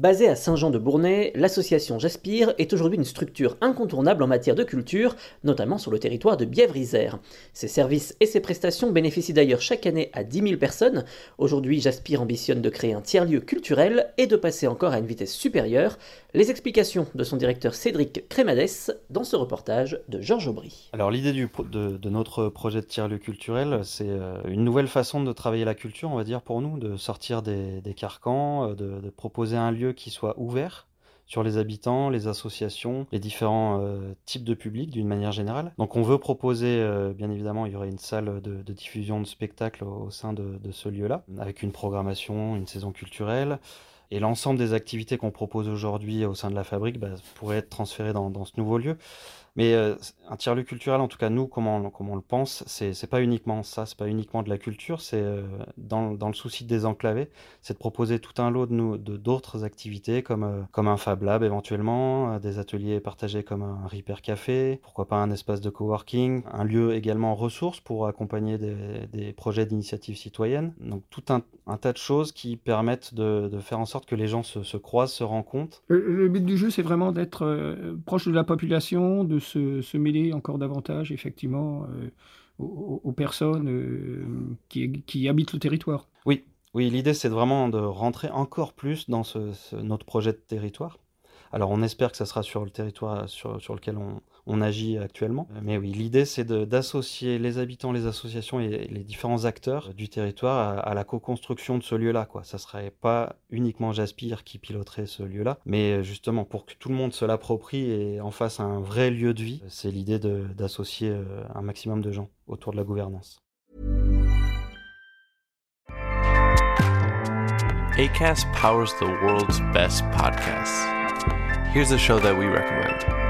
Basée à Saint-Jean-de-Bournay, l'association Jaspire est aujourd'hui une structure incontournable en matière de culture, notamment sur le territoire de Bièvre-Isère. Ses services et ses prestations bénéficient d'ailleurs chaque année à 10 000 personnes. Aujourd'hui, Jaspire ambitionne de créer un tiers-lieu culturel et de passer encore à une vitesse supérieure. Les explications de son directeur Cédric Crémades dans ce reportage de Georges Aubry. Alors l'idée de, notre projet de tiers-lieu culturel, c'est euh, une nouvelle façon de travailler la culture, on va dire pour nous, de sortir des, carcans, euh, de proposer un lieu qui soit ouvert sur les habitants, les associations, les différents euh, types de publics d'une manière générale. Donc on veut proposer, euh, bien évidemment, il y aurait une salle de, diffusion de spectacles au, sein de ce lieu-là, avec une programmation, une saison culturelle. Et l'ensemble des activités qu'on propose aujourd'hui au sein de la fabrique bah, pourrait être transférées dans, ce nouveau lieu. Mais euh, un tiers-lieu culturel, en tout cas nous, comment on, le pense, c'est pas uniquement ça, c'est pas uniquement de la culture, c'est euh, dans, le souci de désenclaver, c'est de proposer tout un lot d'autres activités comme, euh, comme un Fab Lab éventuellement, des ateliers partagés comme un Repair Café, pourquoi pas un espace de coworking, un lieu également ressources pour accompagner des, projets d'initiative citoyenne. Donc tout un, tas de choses qui permettent de faire en sorte que les gens se, se croisent, se rencontrent Le, le but du jeu, c'est vraiment d'être euh, proche de la population, de se, se mêler encore davantage, effectivement, euh, aux, aux personnes euh, qui, qui habitent le territoire. Oui, oui, l'idée c'est vraiment de rentrer encore plus dans ce, ce- notre projet de territoire. Alors on espère que ça sera sur le territoire sur, sur lequel on, on agit actuellement. Mais oui, l'idée c'est d'associer les habitants, les associations et les différents acteurs du territoire à, la co-construction de ce lieu-là. Quoi. Ça serait pas uniquement Jaspire qui piloterait ce lieu-là, mais justement pour que tout le monde se l'approprie et en fasse un vrai lieu de vie, c'est l'idée d'associer euh, un maximum de gens autour de la gouvernance. ACAST powers the world's best podcasts. Here's a show that we recommend.